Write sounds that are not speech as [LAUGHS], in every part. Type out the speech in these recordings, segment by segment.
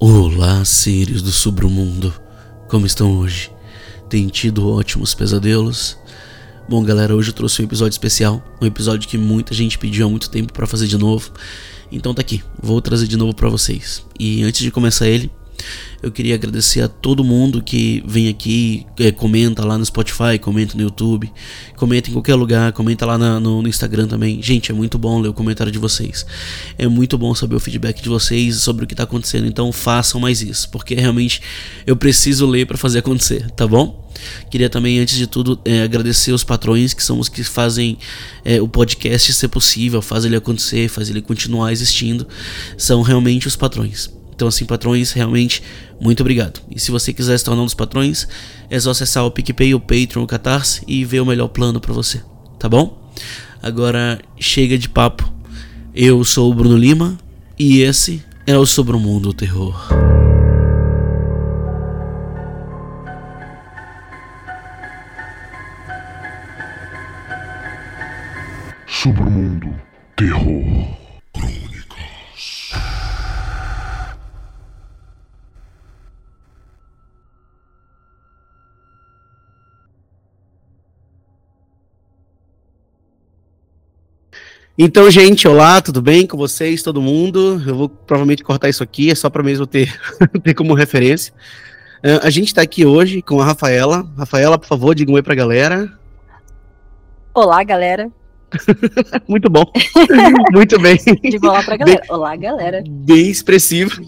Olá, seres do submundo. Como estão hoje? Tem tido ótimos pesadelos? Bom, galera, hoje eu trouxe um episódio especial, um episódio que muita gente pediu há muito tempo para fazer de novo. Então tá aqui, vou trazer de novo para vocês. E antes de começar ele, eu queria agradecer a todo mundo que vem aqui, é, comenta lá no Spotify, comenta no YouTube, comenta em qualquer lugar, comenta lá na, no, no, Instagram também. Gente, é muito bom ler o comentário de vocês. É muito bom saber o feedback de vocês sobre o que está acontecendo. Então façam mais isso, porque realmente eu preciso ler para fazer acontecer, tá bom? Queria também, antes de tudo, é, agradecer os patrões que são os que fazem é, o podcast ser possível, fazem ele acontecer, fazem ele continuar existindo. São realmente os patrões. Então, assim, patrões, realmente, muito obrigado. E se você quiser se tornar um dos patrões, é só acessar o PicPay, o Patreon, o Catarse e ver o melhor plano para você, tá bom? Agora, chega de papo. Eu sou o Bruno Lima e esse é o Sobre o Mundo Terror. Sobre o Mundo Terror. Então, gente, olá, tudo bem com vocês, todo mundo? Eu vou provavelmente cortar isso aqui, é só para mesmo ter, [LAUGHS] ter como referência. Uh, a gente está aqui hoje com a Rafaela. Rafaela, por favor, diga um oi para a galera. Olá, galera. [LAUGHS] Muito bom. [LAUGHS] Muito bem. Digo olá pra galera. Bem, olá, galera. Bem expressivo.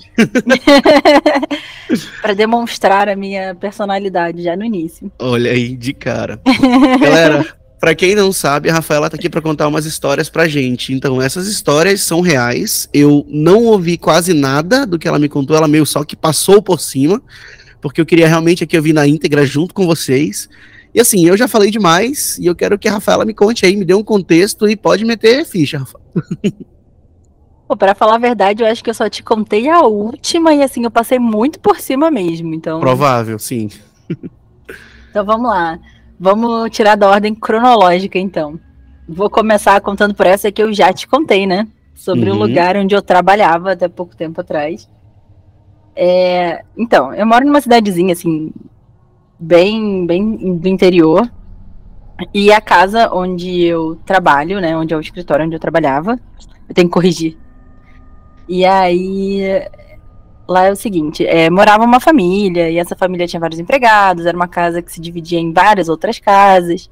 para demonstrar a minha personalidade já no início. Olha aí, de cara. galera, Pra quem não sabe, a Rafaela tá aqui para contar umas histórias pra gente. Então, essas histórias são reais. Eu não ouvi quase nada do que ela me contou, ela meio só que passou por cima, porque eu queria realmente aqui ouvir na íntegra junto com vocês. E assim, eu já falei demais e eu quero que a Rafaela me conte aí, me dê um contexto e pode meter ficha, Rafaela. [LAUGHS] Pô, pra falar a verdade, eu acho que eu só te contei a última e assim, eu passei muito por cima mesmo, então... Provável, sim. então vamos lá. Vamos tirar da ordem cronológica, então. Vou começar contando por essa que eu já te contei, né? Sobre uhum. o lugar onde eu trabalhava até pouco tempo atrás. É, então, eu moro numa cidadezinha, assim, bem, bem do interior. E a casa onde eu trabalho, né? Onde é o escritório onde eu trabalhava, eu tenho que corrigir. E aí lá é o seguinte: é, morava uma família, e essa família tinha vários empregados, era uma casa que se dividia em várias outras casas.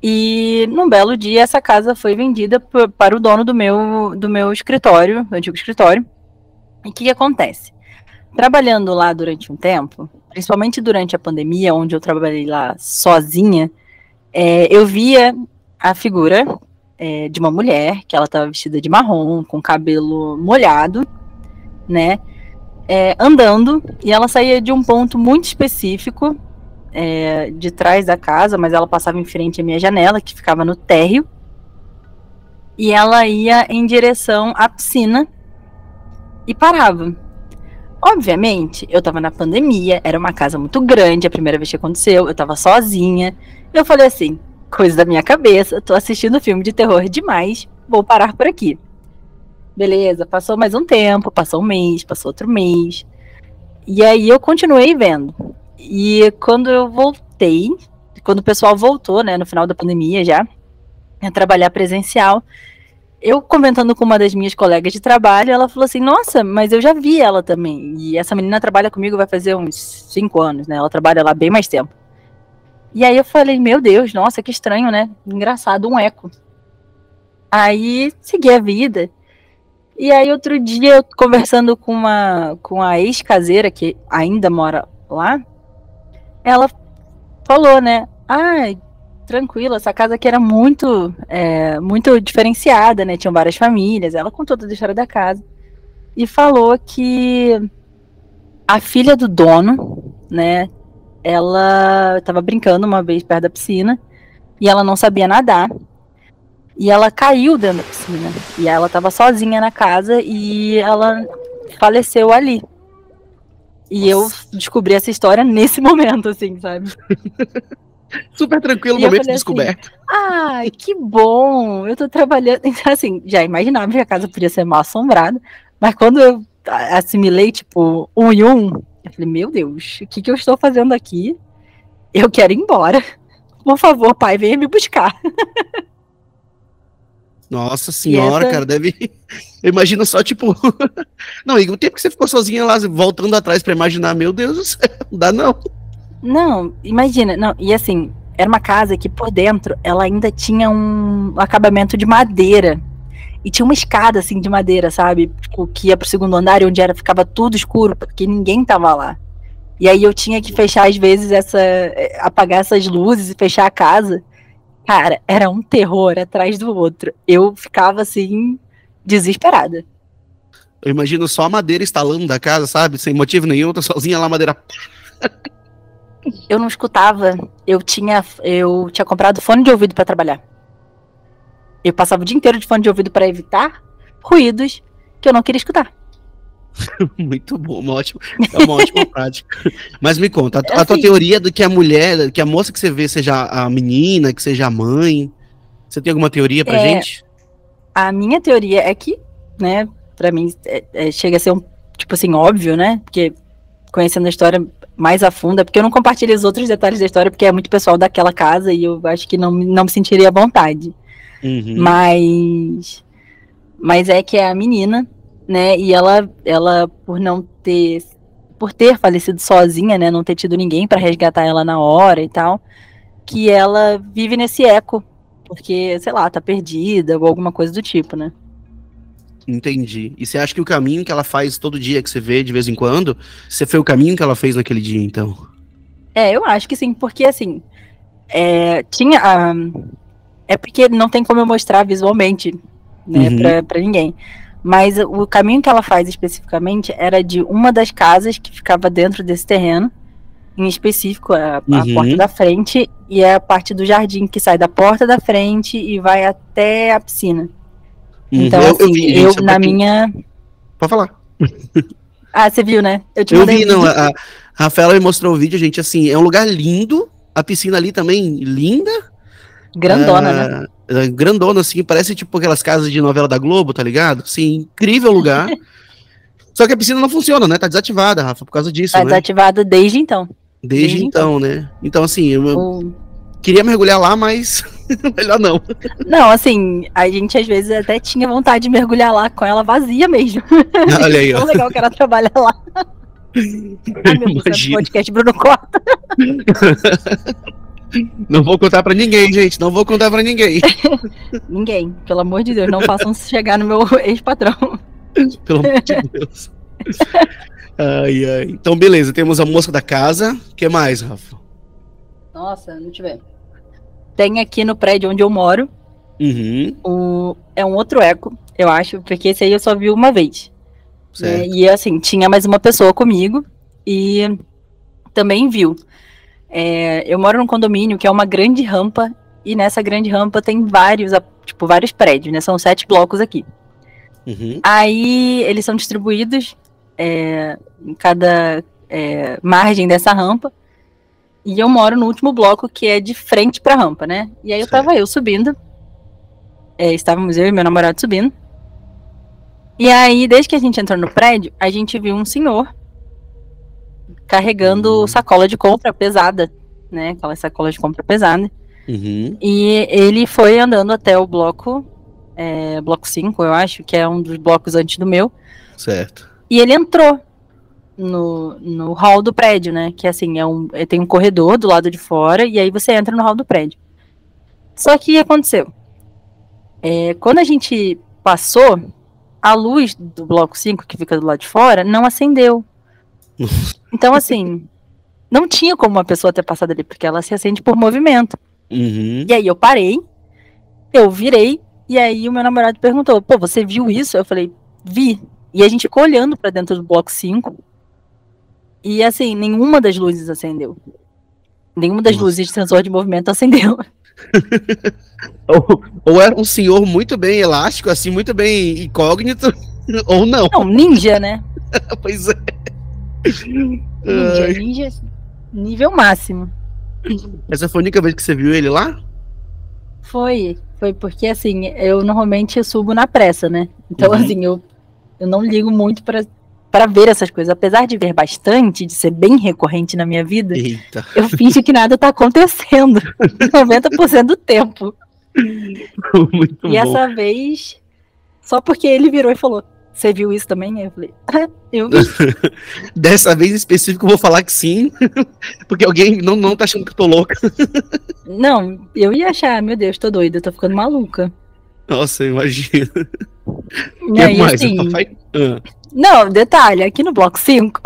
E num belo dia, essa casa foi vendida para o dono do meu, do meu escritório, do antigo escritório. E o que, que acontece? Trabalhando lá durante um tempo, principalmente durante a pandemia, onde eu trabalhei lá sozinha, é, eu via a figura é, de uma mulher, que ela estava vestida de marrom, com cabelo molhado, né? É, andando e ela saía de um ponto muito específico é, de trás da casa, mas ela passava em frente à minha janela, que ficava no térreo, e ela ia em direção à piscina e parava. Obviamente, eu tava na pandemia, era uma casa muito grande, a primeira vez que aconteceu, eu tava sozinha. Eu falei assim: coisa da minha cabeça, tô assistindo filme de terror demais, vou parar por aqui. Beleza, passou mais um tempo, passou um mês, passou outro mês. E aí eu continuei vendo. E quando eu voltei, quando o pessoal voltou, né, no final da pandemia já, a trabalhar presencial, eu comentando com uma das minhas colegas de trabalho, ela falou assim: Nossa, mas eu já vi ela também. E essa menina trabalha comigo vai fazer uns cinco anos, né? Ela trabalha lá bem mais tempo. E aí eu falei: Meu Deus, nossa, que estranho, né? Engraçado, um eco. Aí segui a vida. E aí outro dia, eu conversando com uma com a ex-caseira que ainda mora lá, ela falou, né? Ah, tranquilo, essa casa aqui era muito é, muito diferenciada, né? Tinham várias famílias. Ela contou toda a história da casa e falou que a filha do dono, né? Ela estava brincando uma vez perto da piscina e ela não sabia nadar e ela caiu dentro da piscina. E ela estava sozinha na casa e ela faleceu ali. E Nossa. eu descobri essa história nesse momento, assim, sabe? [LAUGHS] Super tranquilo, e momento de assim, descoberto. Ai, que bom! Eu tô trabalhando. Então, assim, já imaginava que a casa podia ser mal assombrada, mas quando eu assimilei, tipo, um e um, eu falei, meu Deus, o que, que eu estou fazendo aqui? Eu quero ir embora. Por favor, pai, venha me buscar. [LAUGHS] Nossa senhora, essa... cara, deve. [LAUGHS] Imagina só, tipo. [LAUGHS] não, e o tempo que você ficou sozinha lá, voltando atrás para imaginar, meu Deus do céu, [LAUGHS] não dá não. Não, imagina, não, e assim, era uma casa que por dentro ela ainda tinha um acabamento de madeira. E tinha uma escada assim de madeira, sabe? Tipo, que ia pro segundo andar, onde era ficava tudo escuro, porque ninguém tava lá. E aí eu tinha que fechar às vezes essa eh, apagar essas luzes e fechar a casa. Cara, era um terror atrás do outro. Eu ficava assim desesperada. Eu imagino só a madeira instalando da casa, sabe? Sem motivo nenhum, tá sozinha lá a madeira. eu não escutava. Eu tinha eu tinha comprado fone de ouvido para trabalhar. Eu passava o dia inteiro de fone de ouvido para evitar ruídos que eu não queria escutar. [LAUGHS] Muito bom, uma ótima, é uma ótima [LAUGHS] prática. Mas me conta, a, a tua assim, teoria do que a mulher, que a moça que você vê seja a menina, que seja a mãe, você tem alguma teoria pra é, gente? A minha teoria é que, né, pra mim é, é, chega a ser um, tipo assim, óbvio, né, porque conhecendo a história mais a fundo, é porque eu não compartilho os outros detalhes da história, porque é muito pessoal daquela casa e eu acho que não, não me sentiria à vontade. Uhum. Mas. Mas é que é a menina, né? E ela, ela por não ter. Por ter falecido sozinha, né? Não ter tido ninguém para resgatar ela na hora e tal. Que ela vive nesse eco. Porque, sei lá, tá perdida ou alguma coisa do tipo, né? Entendi. E você acha que o caminho que ela faz todo dia, que você vê de vez em quando, você foi o caminho que ela fez naquele dia, então? É, eu acho que sim, porque assim, é, tinha. a é porque não tem como eu mostrar visualmente, né, uhum. pra, pra ninguém. Mas o caminho que ela faz especificamente era de uma das casas que ficava dentro desse terreno, em específico, a, a uhum. porta da frente, e é a parte do jardim que sai da porta da frente e vai até a piscina. Uhum. Então, eu, assim, eu, eu na minha. Pode falar. [LAUGHS] ah, você viu, né? Eu, te eu vi, não. A, a Rafaela me mostrou o vídeo, gente. Assim, é um lugar lindo. A piscina ali também linda. Grandona, ah, né? É, grandona, assim, parece tipo aquelas casas de novela da Globo, tá ligado? Sim, incrível lugar. [LAUGHS] Só que a piscina não funciona, né? Tá desativada, Rafa, por causa disso. Tá né? desativada desde então. Desde, desde então, então, né? Então, assim, eu, o... queria mergulhar lá, mas [LAUGHS] melhor não. Não, assim, a gente às vezes até tinha vontade de mergulhar lá com ela vazia mesmo. Olha aí, [LAUGHS] ó. Tão legal que ela trabalha lá. Ai, meu Deus, podcast Bruno Corta. Não vou contar para ninguém, gente. Não vou contar para ninguém. [LAUGHS] ninguém, pelo amor de Deus, não façam chegar no meu ex-patrão. [LAUGHS] Pelo amor de Deus. Ai, ai. Então, beleza, temos a moça da casa. O que mais, Rafa? Nossa, não tiver. Tem aqui no prédio onde eu moro. Uhum. Um, é um outro eco, eu acho, porque esse aí eu só vi uma vez. Né? E assim, tinha mais uma pessoa comigo e também viu. É, eu moro num condomínio que é uma grande rampa e nessa grande rampa tem vários, tipo, vários prédios, né? São sete blocos aqui. Uhum. Aí eles são distribuídos é, em cada é, margem dessa rampa. E eu moro no último bloco que é de frente pra rampa, né? E aí eu tava eu subindo. É, estávamos eu e meu namorado subindo. E aí, desde que a gente entrou no prédio, a gente viu um senhor carregando uhum. sacola de compra pesada, né? Aquela sacola de compra pesada. Uhum. E ele foi andando até o bloco, é, bloco 5, eu acho, que é um dos blocos antes do meu. Certo. E ele entrou no, no hall do prédio, né? Que assim, é um, é, tem um corredor do lado de fora, e aí você entra no hall do prédio. Só que o que aconteceu? É, quando a gente passou, a luz do bloco 5, que fica do lado de fora, não acendeu. Então, assim, não tinha como uma pessoa ter passado ali, porque ela se acende por movimento. Uhum. E aí eu parei, eu virei, e aí o meu namorado perguntou: pô, você viu isso? Eu falei: vi. E a gente ficou olhando para dentro do bloco 5. E assim, nenhuma das luzes acendeu. Nenhuma das Nossa. luzes de sensor de movimento acendeu. [LAUGHS] ou, ou, era um senhor muito bem elástico, assim, muito bem incógnito, [LAUGHS] ou não. Não, ninja, né? [LAUGHS] pois é. Ninja, ninja nível máximo. Essa foi a única vez que você viu ele lá? Foi, foi porque assim, eu normalmente subo na pressa, né? Então, uhum. assim, eu, eu não ligo muito para para ver essas coisas. Apesar de ver bastante, de ser bem recorrente na minha vida, Eita. eu finjo que nada tá acontecendo [LAUGHS] 90% do tempo. [LAUGHS] Muito e bom. essa vez, só porque ele virou e falou: Você viu isso também? Eu falei: ah, Eu vi. [LAUGHS] Dessa vez em específico eu vou falar que sim, [LAUGHS] porque alguém não, não tá achando que eu tô louca. [LAUGHS] Não, eu ia achar, meu Deus, tô doida, tô ficando maluca. Nossa, imagina. Não, e mais? assim, Papai- Ah, Não, detalhe, aqui no bloco 5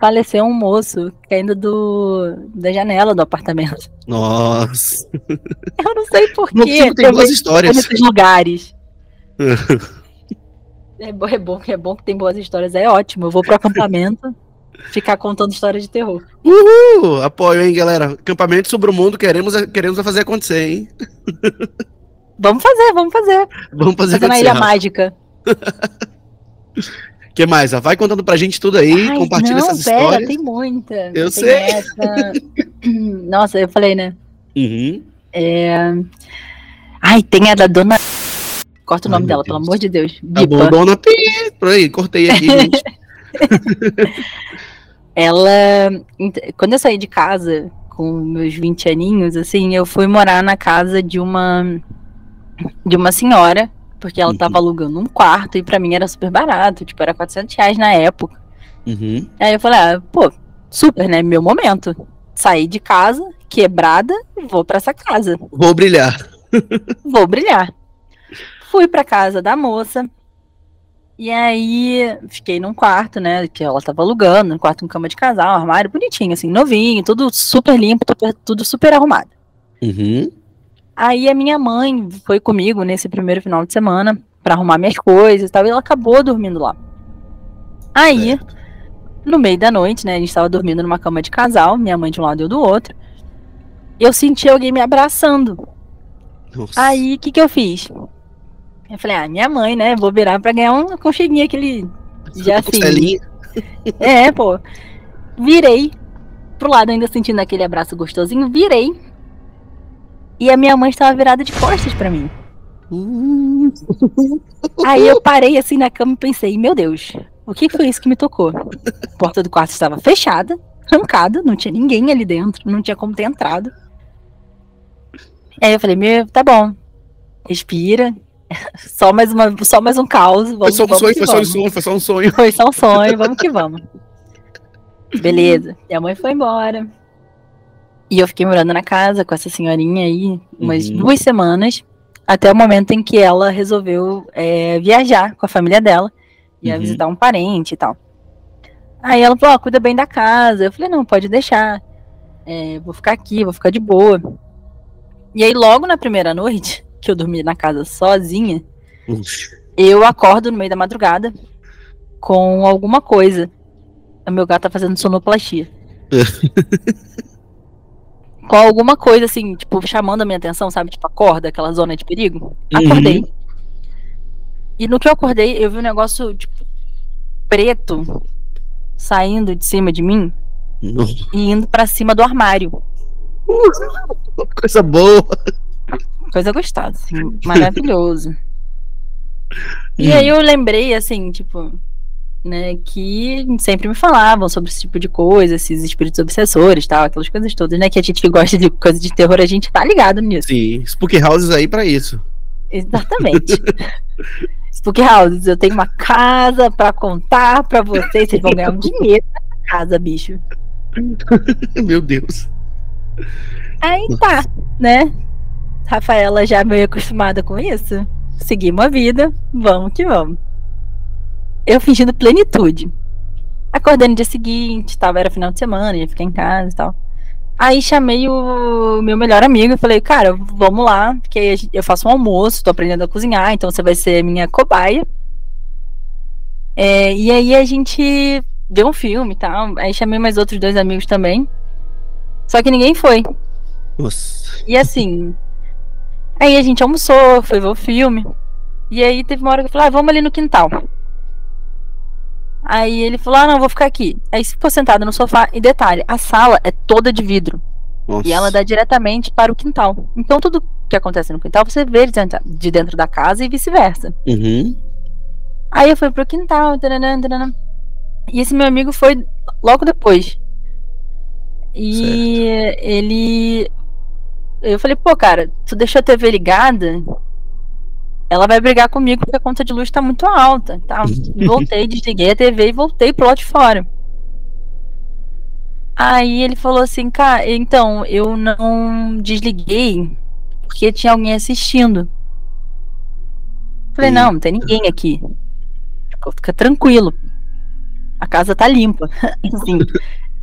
faleceu um moço caindo do, da janela do apartamento. Nossa. Eu não sei porquê. filme tem eu boas vejo histórias. nesses lugares. É bom, é bom, é bom que tem boas histórias, é ótimo. Eu vou pro acampamento ficar contando histórias de terror. Uh, apoio, hein, galera? Acampamento sobre o mundo, queremos, queremos fazer acontecer, hein? Vamos fazer, vamos fazer. Vamos fazer Fazer acontecer. Ilha. Mágica. O [LAUGHS] que mais? Vai contando pra gente tudo aí, Ai, compartilha não, essas pera, histórias. tem muita. Eu Tem sei. essa. [CLEARS THROAT] Nossa, eu falei, né? Uhum. É... Ai, tem a da dona. Corta o Ai, nome meu dela, pelo amor de Deus. Tá bom, dona Pi. Por aí, cortei aqui, [LAUGHS] gente. Ela. Quando eu saí de casa com meus 20 aninhos, assim, eu fui morar na casa de uma. De uma senhora, porque ela Uhum. tava alugando um quarto e pra mim era super barato, tipo, era 400 reais na época. Uhum. Aí eu falei, ah, pô, super, né? Meu momento. Saí de casa, quebrada, vou pra essa casa. Vou brilhar. Vou brilhar. Fui pra casa da moça. E aí fiquei num quarto, né? Que ela tava alugando, um quarto com cama de casal, armário bonitinho, assim, novinho, tudo super limpo, tudo- super arrumado. Uhum. Aí a minha mãe foi comigo nesse primeiro final de semana pra arrumar minhas coisas e tal, e ela acabou dormindo lá. Aí, no meio da noite, né? A gente tava dormindo numa cama de casal, minha mãe de um lado e eu do outro. Eu senti alguém me abraçando. Nossa. Aí, o que que eu fiz? Eu falei, ah, minha mãe, né? Vou virar pra ganhar um concheguinho aquele. Já [LAUGHS] assim. Costelinha. É, pô. Virei pro lado, ainda sentindo aquele abraço gostosinho. Virei. E a minha mãe estava virada de costas pra mim. [LAUGHS] Aí eu parei assim na cama e pensei, meu Deus, o que foi isso que me tocou? A porta do quarto estava fechada, trancada, não tinha ninguém ali dentro, não tinha como ter entrado. Aí eu falei, meu, tá bom. Respira. [LAUGHS] Só mais, uma, só mais um caos. Vamos, Foi só um vamos sonho, foi só um vamos. sonho, foi só um sonho. Foi só um sonho, vamos que vamos. Beleza. Minha mãe foi embora. E eu fiquei morando na casa com essa senhorinha aí umas Uhum. duas semanas. Até o momento em que ela resolveu é, viajar com a família dela. Ia Uhum. visitar um parente e tal. Aí ela falou, ó, cuida bem da casa. Eu falei, não, pode deixar. É, vou ficar aqui, vou ficar de boa. E aí, logo na primeira noite, que eu dormi na casa sozinha, eu acordo no meio da madrugada com alguma coisa. O meu gato tá fazendo sonoplastia. [LAUGHS] com alguma coisa assim, tipo, chamando a minha atenção, sabe? Tipo, acorda, aquela zona de perigo. Uhum. Acordei. E no que eu acordei, eu vi um negócio, tipo, preto saindo de cima de mim Nossa, e indo pra cima do armário. [LAUGHS] Coisa boa. Coisa gostosa, assim, [LAUGHS] maravilhoso. E aí eu lembrei, assim, tipo, né, que sempre me falavam sobre esse tipo de coisa, esses espíritos obsessores, tal, aquelas coisas todas, né, que a gente que gosta de coisa de terror, a gente tá ligado nisso. Sim, Spook Houses aí pra isso. Exatamente. [LAUGHS] Spook Houses, eu tenho uma casa pra contar pra vocês, vocês vão ganhar um dinheiro nessa casa, bicho. [LAUGHS] Meu Deus. Aí tá, né? Rafaela já meio acostumada com isso. Seguimos a vida, vamos que vamos. Eu fingindo plenitude. Acordei no dia seguinte, tava, era final de semana, ia ficar em casa e tal. Aí chamei o meu melhor amigo e falei, cara, vamos lá, porque eu faço um almoço, tô aprendendo a cozinhar, então você vai ser minha cobaia. É, e aí a gente deu um filme e tal. Aí chamei mais outros dois amigos também. Só que ninguém foi. Nossa. E assim. Aí a gente almoçou, foi ver o filme. E aí teve uma hora que eu falei, ah, vamos ali no quintal. Aí ele falou, ah, não, vou ficar aqui. Aí ficou sentado no sofá. E detalhe, a sala é toda de vidro. Nossa. E ela dá diretamente para o quintal. Então tudo que acontece no quintal você vê de dentro, de dentro da casa e vice-versa. Uhum. Aí eu fui pro quintal, taranã, taranã, e esse meu amigo foi logo depois. E certo. ele. Eu falei, pô, cara, tu deixou a TV ligada? Ela vai brigar comigo porque a conta de luz tá muito alta. Tá? [LAUGHS] Voltei, desliguei a TV e voltei pro lado de fora. Aí ele falou assim, cara, então, eu não desliguei porque tinha alguém assistindo. Falei, não, não tem ninguém aqui. Fica tranquilo. A casa tá limpa. [LAUGHS] assim,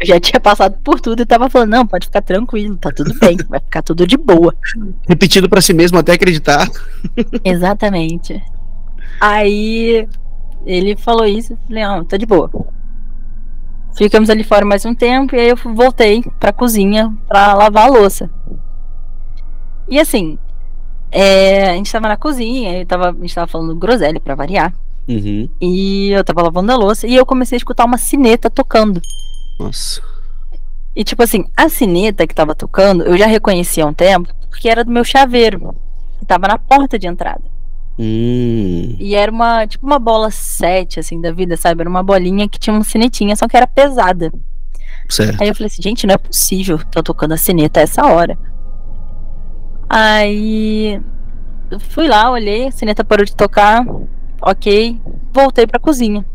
eu já tinha passado por tudo e tava falando, não, pode ficar tranquilo, tá tudo bem, vai ficar tudo de boa. Repetindo para si mesmo até acreditar. Exatamente. Aí ele falou isso, falei, não, tá de boa. Ficamos ali fora mais um tempo e aí eu voltei pra cozinha pra lavar a louça. E assim, é, a gente tava na cozinha, eu tava, a gente tava falando groselha pra variar. Uhum. E eu tava lavando a louça e eu comecei a escutar uma sineta tocando. Nossa. E tipo assim, a sineta que tava tocando, eu já reconhecia há um tempo, porque era do meu chaveiro. Tava na porta de entrada. Hum. E era uma, tipo uma bola 7, assim, da vida, sabe? Era uma bolinha que tinha uma sinetinha, só que era pesada. Certo. Aí eu falei assim, gente, não é possível tá tocando a sineta a essa hora. Aí eu fui lá, olhei, a sineta parou de tocar, ok, voltei pra cozinha.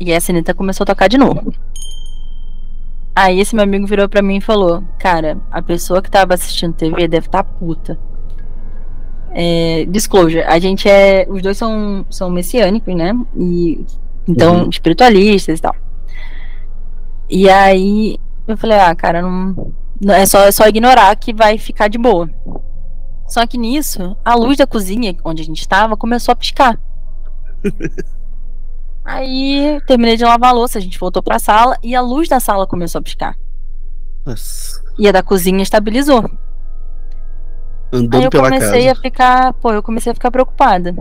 E a sineta começou a tocar de novo. Aí esse meu amigo virou pra mim e falou: Cara, a pessoa que tava assistindo TV deve estar tá puta. É, disclosure, a gente é. Os dois são, são messiânicos, né? E, então, uhum. espiritualistas e tal. E aí eu falei, ah, cara, não, não. é, só, é só ignorar que vai ficar de boa. Só que nisso, a luz da cozinha, onde a gente estava, começou a piscar. [LAUGHS] Aí terminei de lavar a louça, a gente voltou pra sala e a luz da sala começou a piscar. Nossa. E a da cozinha estabilizou. Andando Aí eu pela comecei casa. a ficar, pô, eu comecei a ficar preocupada.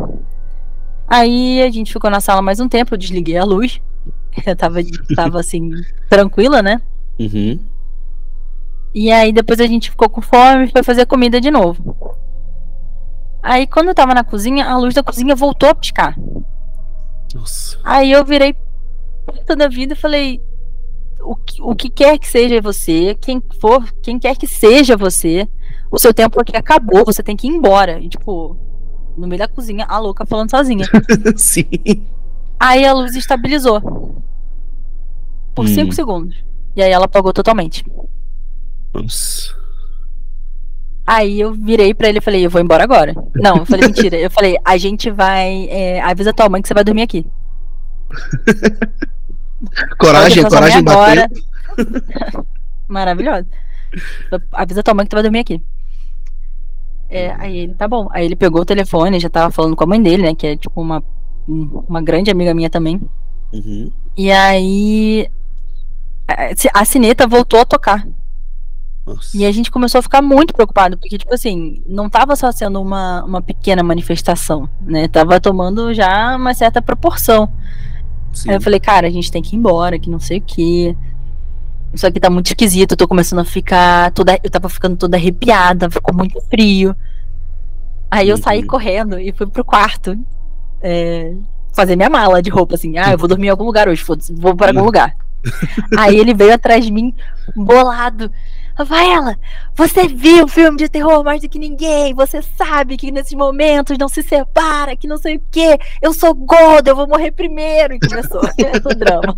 Aí a gente ficou na sala mais um tempo, eu desliguei a luz. [LAUGHS] Eu tava, tava assim, [LAUGHS] tranquila, né? Uhum. E aí depois a gente ficou com fome e foi fazer comida de novo. Aí quando eu tava na cozinha, a luz da cozinha voltou a piscar. Nossa. Aí eu virei puta da vida e falei: o que, o que quer que seja você, quem for, quem quer que seja você, o seu tempo aqui acabou, você tem que ir embora. E, tipo, no meio da cozinha, a louca falando sozinha. [LAUGHS] Sim. Aí a luz estabilizou. Por 5 Hum. segundos. E aí ela apagou totalmente. Nossa. Aí eu virei pra ele e falei, eu vou embora agora. Não, eu falei, mentira. Eu falei, a gente vai. é, avisa tua mãe que você vai dormir aqui. [LAUGHS] Coragem, coragem bater. [LAUGHS] Maravilhoso. Avisa tua mãe que tu vai dormir aqui. É, aí ele, tá bom. Aí ele pegou o telefone, já tava falando com a mãe dele, né? Que é tipo uma, uma grande amiga minha também. Uhum. E aí. A sineta voltou a tocar. Nossa. E a gente começou a ficar muito preocupado, porque, tipo assim, não tava só sendo uma, uma pequena manifestação, né? Tava tomando já uma certa proporção. Sim. Aí eu falei, cara, a gente tem que ir embora, que não sei o quê. Isso aqui tá muito esquisito, eu tô começando a ficar toda. Eu tava ficando toda arrepiada, ficou muito frio. Aí eu saí Uhum. correndo e fui pro quarto. é, fazer minha mala de roupa, assim. Ah, eu vou dormir em algum lugar hoje, foda-se, vou pra algum Uhum. lugar. Aí ele veio atrás de mim, bolado. Rafaela, você viu o filme de terror mais do que ninguém. Você sabe que nesses momentos não se separa, que não sei o quê. Eu sou gordo, eu vou morrer primeiro. E começou [LAUGHS] o drama.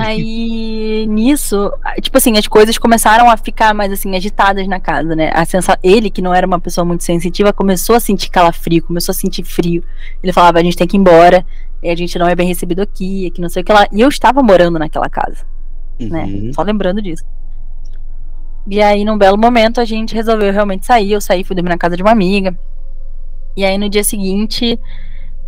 Aí, nisso, tipo assim, as coisas começaram a ficar mais assim, agitadas na casa, né? A sensa... Ele, que não era uma pessoa muito sensitiva, começou a sentir calafrio, começou a sentir frio. Ele falava, a gente tem que ir embora, a gente não é bem recebido aqui, que não sei o que lá. E eu estava morando naquela casa, né? Uhum. Só lembrando disso. E aí, num belo momento, a gente resolveu realmente sair. Eu saí, fui dormir na casa de uma amiga. E aí, no dia seguinte,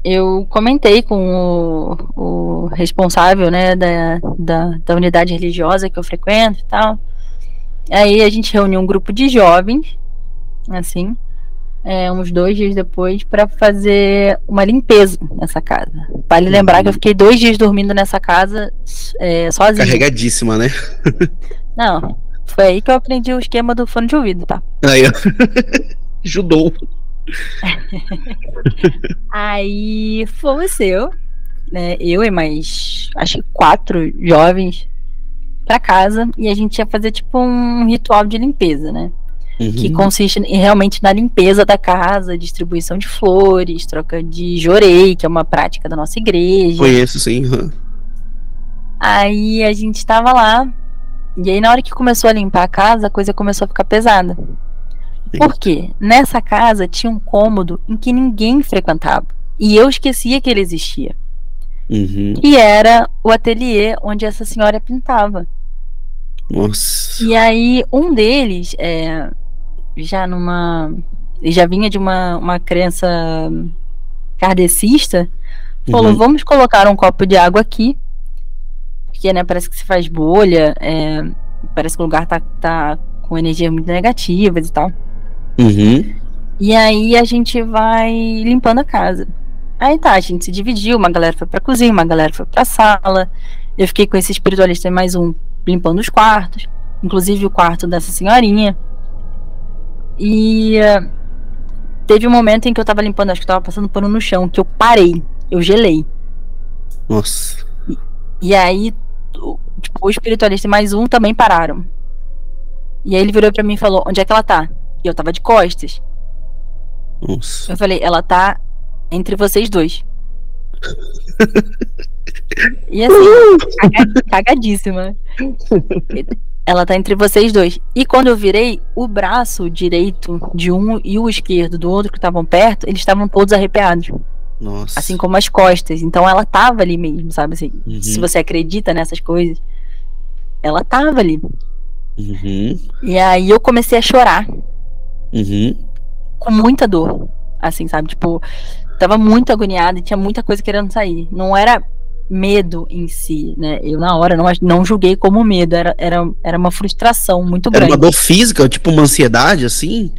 eu comentei com o, o responsável, né, da, da, da unidade religiosa que eu frequento e tal. Aí a gente reuniu um grupo de jovens, assim, é, uns dois dias depois, para fazer uma limpeza nessa casa. Vale lembrar que eu fiquei dois dias dormindo nessa casa é, sozinha. Carregadíssima, né? [LAUGHS] Não, foi aí que eu aprendi o esquema do fone de ouvido, tá? Aí, ó. [LAUGHS] Judou. [LAUGHS] Aí fomos eu, né? Eu e mais acho que quatro jovens pra casa e a gente ia fazer tipo um ritual de limpeza, né? Uhum. Que consiste em, realmente na limpeza da casa, distribuição de flores, troca de jorei, que é uma prática da nossa igreja. Conheço, sim. uhum. Aí a gente tava lá, e aí na hora que começou a limpar a casa, a coisa começou a ficar pesada. Por quê? Nessa casa tinha um cômodo em que ninguém frequentava. E eu esquecia que ele existia. Uhum. E era o ateliê onde essa senhora pintava. Nossa. E aí, um deles, é, já numa. ele Já vinha de uma, uma crença kardecista, falou: Uhum. vamos colocar um copo de água aqui. Porque, né, parece que se faz bolha, é, parece que o lugar tá, tá com energias muito negativas e tal. Uhum. E aí a gente vai limpando a casa. Aí tá, a gente se dividiu, uma galera foi pra cozinha, uma galera foi pra sala. Eu fiquei com esse espiritualista e mais um limpando os quartos, inclusive o quarto dessa senhorinha. E eh, teve um momento em que eu tava limpando, acho que eu tava passando pano no chão, que eu parei, eu gelei. Nossa. E aí, o, tipo, o espiritualista e mais um também pararam. E aí ele virou pra mim e falou: Onde é que ela tá? E eu tava de costas. Nossa. Eu falei: Ela tá entre vocês dois. [LAUGHS] E assim, caga- cagadíssima. [LAUGHS] Ela tá entre vocês dois. E quando eu virei, o braço direito de um e o esquerdo do outro que estavam perto, eles estavam todos arrepiados. Nossa. Assim como as costas. Então ela tava ali mesmo, sabe? Assim, Uhum. Se você acredita nessas coisas, ela tava ali. Uhum. E aí eu comecei a chorar Uhum. com muita dor. Assim, sabe? Tipo, tava muito agoniada e tinha muita coisa querendo sair. Não era medo em si, né? Eu na hora não, não julguei como medo, era, era, era uma frustração muito Era grande. uma dor física, tipo uma ansiedade, assim?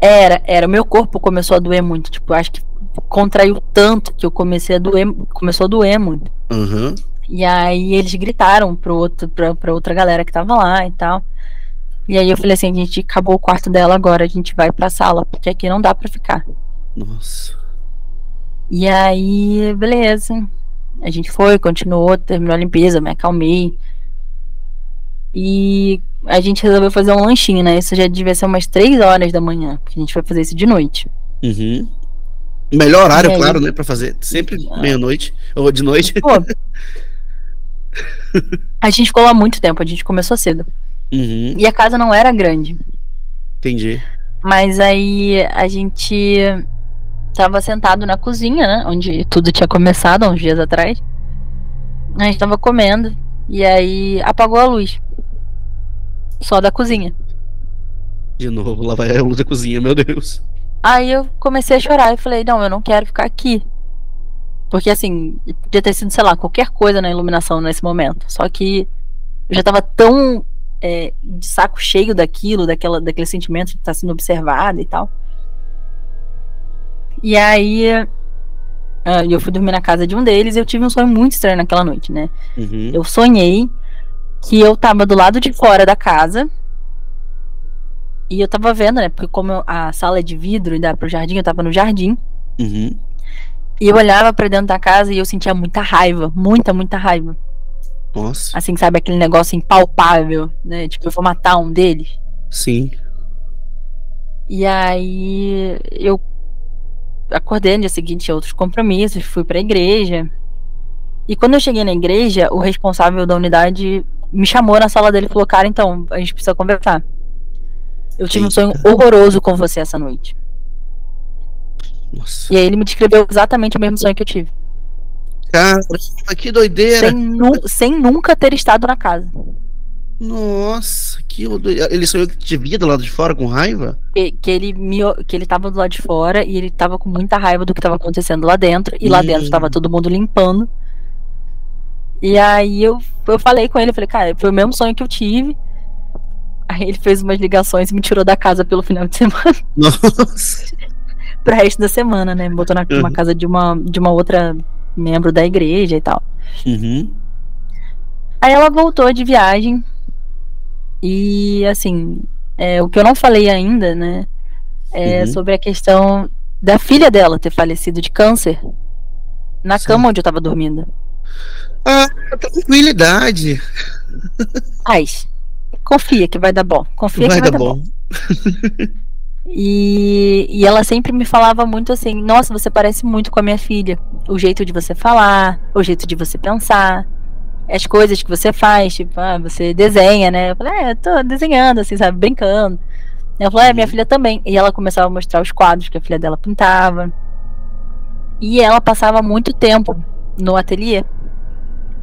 Era, era. Meu corpo começou a doer muito. Tipo, acho que contraiu tanto que eu comecei a doer, começou a doer muito. Aham. E aí eles gritaram pro outro, pra, pra outra galera que tava lá e tal. E aí eu falei assim, a gente acabou o quarto dela agora, a gente vai pra sala, porque aqui não dá pra ficar. Nossa. E aí, beleza. A gente foi, continuou, terminou a limpeza, me acalmei. E a gente resolveu fazer um lanchinho, né? Isso já devia ser umas 3 horas da manhã, porque a gente vai fazer isso de noite. Uhum. Melhor horário, aí? claro, né? Pra fazer. Sempre Ah. meia-noite. Ou de noite. Pô, [LAUGHS] a gente ficou lá muito tempo, a gente começou cedo. Uhum. E a casa não era grande. Entendi. Mas aí a gente tava sentado na cozinha, né? Onde tudo tinha começado há uns dias atrás. A gente tava comendo. E aí apagou a luz. Só da cozinha. De novo, lá vai a luz da cozinha, meu Deus. Aí eu comecei a chorar e falei, não, eu não quero ficar aqui. Porque assim, podia ter sido, sei lá, qualquer coisa na iluminação nesse momento. Só que eu já tava tão é, de saco cheio daquilo, daquela, daquele sentimento de estar sendo observada e tal. E aí ah, eu fui dormir na casa de um deles e eu tive um sonho muito estranho naquela noite, né? Uhum. Eu sonhei que eu tava do lado de fora da casa. E eu tava vendo, né? Porque como a sala é de vidro e dá pro jardim, eu tava no jardim. Uhum. E eu olhava pra dentro da casa e eu sentia muita raiva. Muita, muita raiva. Nossa. Assim, sabe? Aquele negócio impalpável, né? Tipo, eu vou matar um deles. Sim. E aí eu acordei no dia seguinte, tinha outros compromissos, fui pra igreja. E quando eu cheguei na igreja, o responsável da unidade me chamou na sala dele e falou: Cara, então, a gente precisa conversar. Eu tive um sonho horroroso com você essa noite. Nossa. E aí ele me descreveu exatamente o mesmo sonho que eu tive. Cara, que doideira. Sem, nu- sem nunca ter estado na casa. Nossa, que. Ele sonhou que te via do lado de fora com raiva? Que, que ele me, que ele tava do lado de fora e ele tava com muita raiva do que tava acontecendo lá dentro. E lá Hum. dentro tava todo mundo limpando. E aí eu, eu falei com ele, falei, cara, foi o mesmo sonho que eu tive. Aí ele fez umas ligações e me tirou da casa pelo final de [LAUGHS] semana, Nossa. pro resto da semana, né? Me botou na Uhum. casa de uma, de uma outra membro da igreja e tal. Uhum. Aí ela voltou de viagem. E assim, é, o que eu não falei ainda, né? É Uhum. sobre a questão da filha dela ter falecido de câncer na Sim. cama onde eu tava dormindo. Ah, tranquilidade. [LAUGHS] Paz. Confia que vai dar bom. Confia vai que vai dar, dar bom. bom. E, e ela sempre me falava muito assim: Nossa, você parece muito com a minha filha. O jeito de você falar, o jeito de você pensar, as coisas que você faz. Tipo, ah, você desenha, né? Eu falei: É, eu tô desenhando, assim, sabe? Brincando. Ela falou: É, minha uhum. filha também. E ela começava a mostrar os quadros que a filha dela pintava. E ela passava muito tempo no ateliê,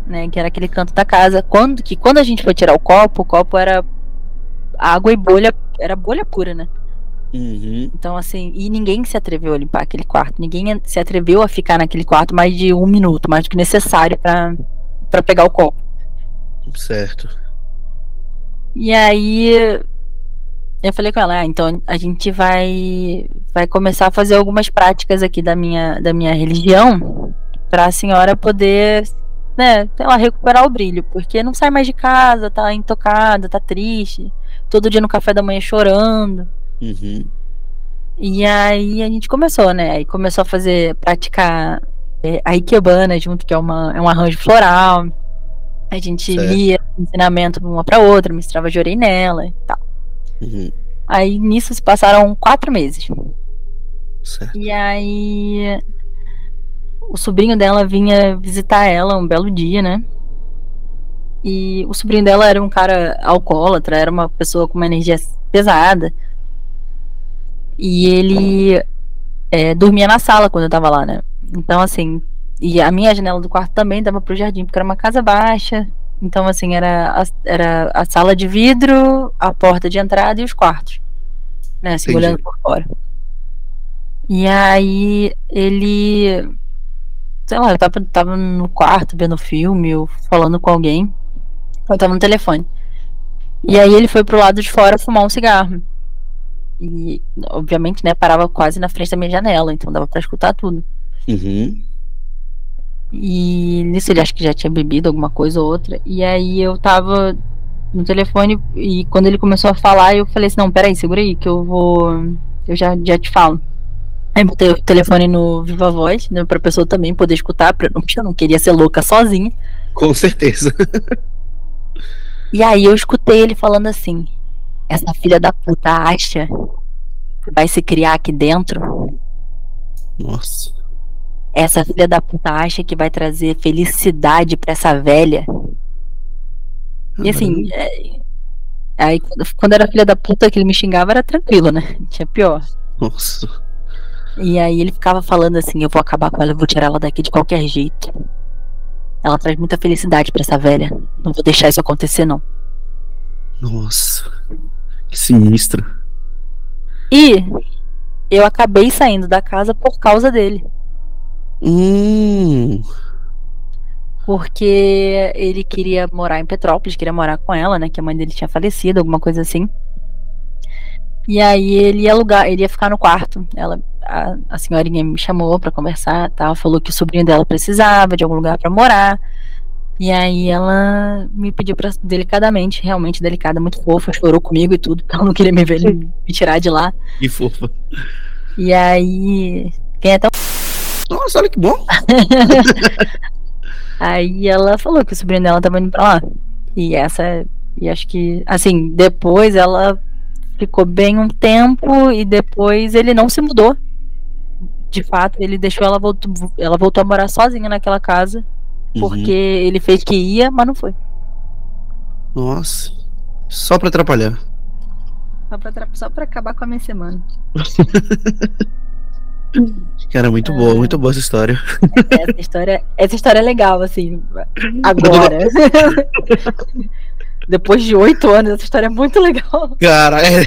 né? Que era aquele canto da casa. Quando, que quando a gente foi tirar o copo, o copo era água e bolha, era bolha pura, né? Uhum. Então, assim, e ninguém se atreveu a limpar aquele quarto. Ninguém se atreveu a ficar naquele quarto mais de um minuto, mais do que necessário para pegar o copo. Certo. E aí eu falei com ela, ah, então a gente vai vai começar a fazer algumas práticas aqui da minha da minha religião para a senhora poder, né, ela recuperar o brilho, porque não sai mais de casa, tá intocada, tá triste, todo dia no café da manhã chorando. Uhum. E aí a gente começou, né? Aí começou a fazer, praticar é, a Ikebana junto, que é, uma, é um arranjo floral. A gente certo. lia ensinamento uma para outra, misturava jorei nela e tal. Uhum. Aí nisso se passaram quatro meses. Certo. E aí o sobrinho dela vinha visitar ela um belo dia, né? E o sobrinho dela era um cara alcoólatra, era uma pessoa com uma energia pesada. E ele é, dormia na sala quando eu tava lá, né? Então, assim, e a minha janela do quarto também dava pro jardim, porque era uma casa baixa. Então, assim, era a, era a sala de vidro, a porta de entrada e os quartos. Né? Assim, olhando por fora. E aí ele. Sei lá, eu tava, tava no quarto vendo filme ou falando com alguém. Eu tava no telefone. E aí ele foi pro lado de fora fumar um cigarro. E, obviamente, né, parava quase na frente da minha janela, então dava para escutar tudo. Uhum. E nisso ele acho que já tinha bebido alguma coisa ou outra. E aí eu tava no telefone e quando ele começou a falar, eu falei assim, não, peraí, segura aí, que eu vou. Eu já, já te falo. Aí botei o telefone no Viva Voz, né, pra pessoa também poder escutar, porque [LAUGHS] eu não queria ser louca sozinha. Com certeza. e aí eu escutei ele falando assim: essa filha da puta acha que vai se criar aqui dentro? Nossa. Essa filha da puta acha que vai trazer felicidade para essa velha? E assim, é, aí quando era filha da puta que ele me xingava era tranquilo, né? Tinha pior. Nossa. E aí ele ficava falando assim, eu vou acabar com ela, eu vou tirar ela daqui de qualquer jeito. Ela traz muita felicidade para essa velha. Não vou deixar isso acontecer não. Nossa. Que sinistro. E eu acabei saindo da casa por causa dele. Hum. Porque ele queria morar em Petrópolis, queria morar com ela, né? Que a mãe dele tinha falecido, alguma coisa assim. E aí ele ia alugar, ele ia ficar no quarto. Ela, a, a senhorinha me chamou para conversar, tal, falou que o sobrinho dela precisava de algum lugar para morar. E aí ela me pediu pra, delicadamente, realmente delicada, muito fofa, chorou comigo e tudo, porque ela não queria me ver me tirar de lá. Que fofa. E aí. Quem é tão. Nossa, olha que bom! [LAUGHS] aí ela falou que o sobrinho dela tava indo pra lá. E essa. E acho que. Assim, depois ela ficou bem um tempo e depois ele não se mudou. De fato, ele deixou ela voltou, ela voltou a morar sozinha naquela casa porque uhum. ele fez que ia, mas não foi. Nossa. Só pra atrapalhar. Só pra, só pra acabar com a minha semana. [LAUGHS] Cara, muito boa, muito boa essa história. Essa história, essa história é legal, assim, agora. [LAUGHS] depois de oito anos, essa história é muito legal. Cara, é,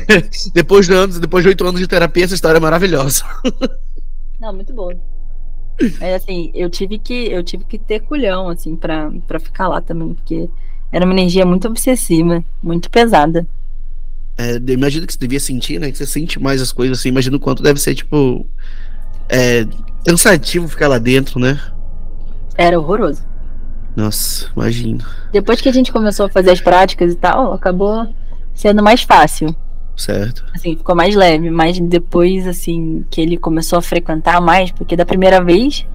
depois de anos, depois de oito anos de terapia, essa história é maravilhosa. Não, muito boa. Mas assim, eu tive que eu tive que ter culhão assim para para ficar lá também, porque era uma energia muito obsessiva, muito pesada. É, imagino que você devia sentir, né? Que você sente mais as coisas assim. Imagino o quanto deve ser, tipo. É, cansativo ficar lá dentro, né? Era horroroso. Nossa, imagino. Depois que a gente começou a fazer as práticas e tal, acabou sendo mais fácil. Certo. Assim, ficou mais leve, mas depois, assim, que ele começou a frequentar mais, porque da primeira vez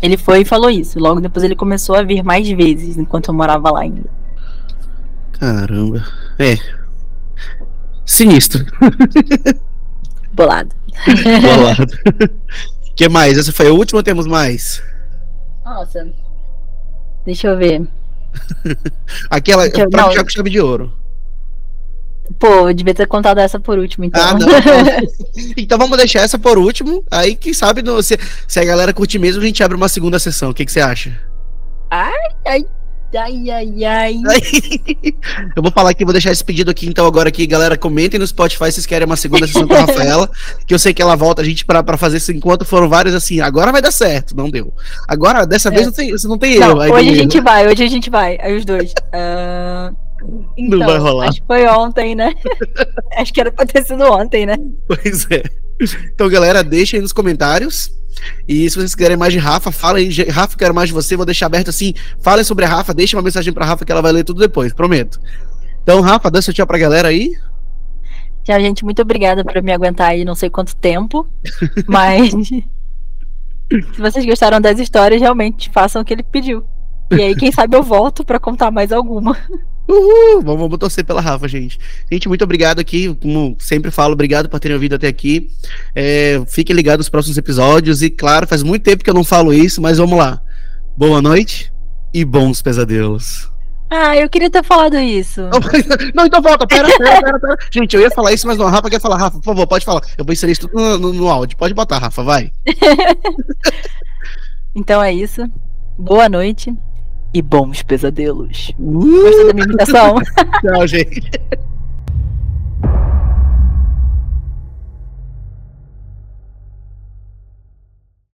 ele foi e falou isso. Logo depois ele começou a vir mais vezes, enquanto eu morava lá ainda. Caramba. É. Sinistro. [LAUGHS] Bolado. [LAUGHS] Bolado. que mais? Essa foi a última ou temos mais? Nossa. Deixa eu ver. [LAUGHS] Aquela. Deixa eu- pra com chave de ouro. Pô, eu devia ter contado essa por último, então. Ah, [LAUGHS] não. então vamos deixar essa por último. Aí, quem sabe, no- se, se a galera curtir mesmo, a gente abre uma segunda sessão. O que, que você acha? ai, ai, ai, ai. [LAUGHS] Eu vou falar aqui, vou deixar esse pedido aqui, então, agora aqui, galera, comentem no Spotify se vocês querem uma segunda sessão com a Rafaela, [LAUGHS] que eu sei que ela volta a gente pra, pra fazer isso enquanto foram vários assim, agora vai dar certo, não deu. Agora, dessa É. vez, não tem, você não tem Não, erro. aí hoje a gente erro. vai, hoje a gente vai. Aí os dois. [LAUGHS] Ah, então, vai rolar. Acho que foi ontem, né? acho que era pra ter sido ontem, né? Pois é. Então, galera, deixem aí nos comentários. E se vocês quiserem mais de Rafa, falem. "Ge- Rafa, quero mais de você. Vou deixar aberto assim. Falem sobre a Rafa, deixem uma mensagem pra Rafa que ela vai ler tudo depois, prometo. Então, Rafa, dá seu tchau pra galera aí. Tchau, gente. Muito obrigada por me aguentar aí não sei quanto tempo. [LAUGHS] Mas [LAUGHS] se vocês gostaram das histórias, realmente façam o que ele pediu. E aí, quem sabe eu volto pra contar mais alguma. [LAUGHS] Uhul! Vamos, vamos torcer pela Rafa, gente. Gente, muito obrigado aqui. Como sempre falo, obrigado por terem ouvido até aqui. É, fiquem ligados nos próximos episódios. E, claro, faz muito tempo que eu não falo isso, mas vamos lá. Boa noite e bons pesadelos. Ah, eu queria ter falado isso. [LAUGHS] Não, então volta, pera, pera, pera, pera. Gente, eu ia falar isso, mas não, a Rafa quer falar. Rafa, por favor, pode falar. Eu vou inserir isso tudo no, no- no áudio. Pode botar, Rafa, vai. [LAUGHS] Então é isso. Boa noite e bons pesadelos. Uh, Gostou da minha imitação? [LAUGHS] tchau, gente.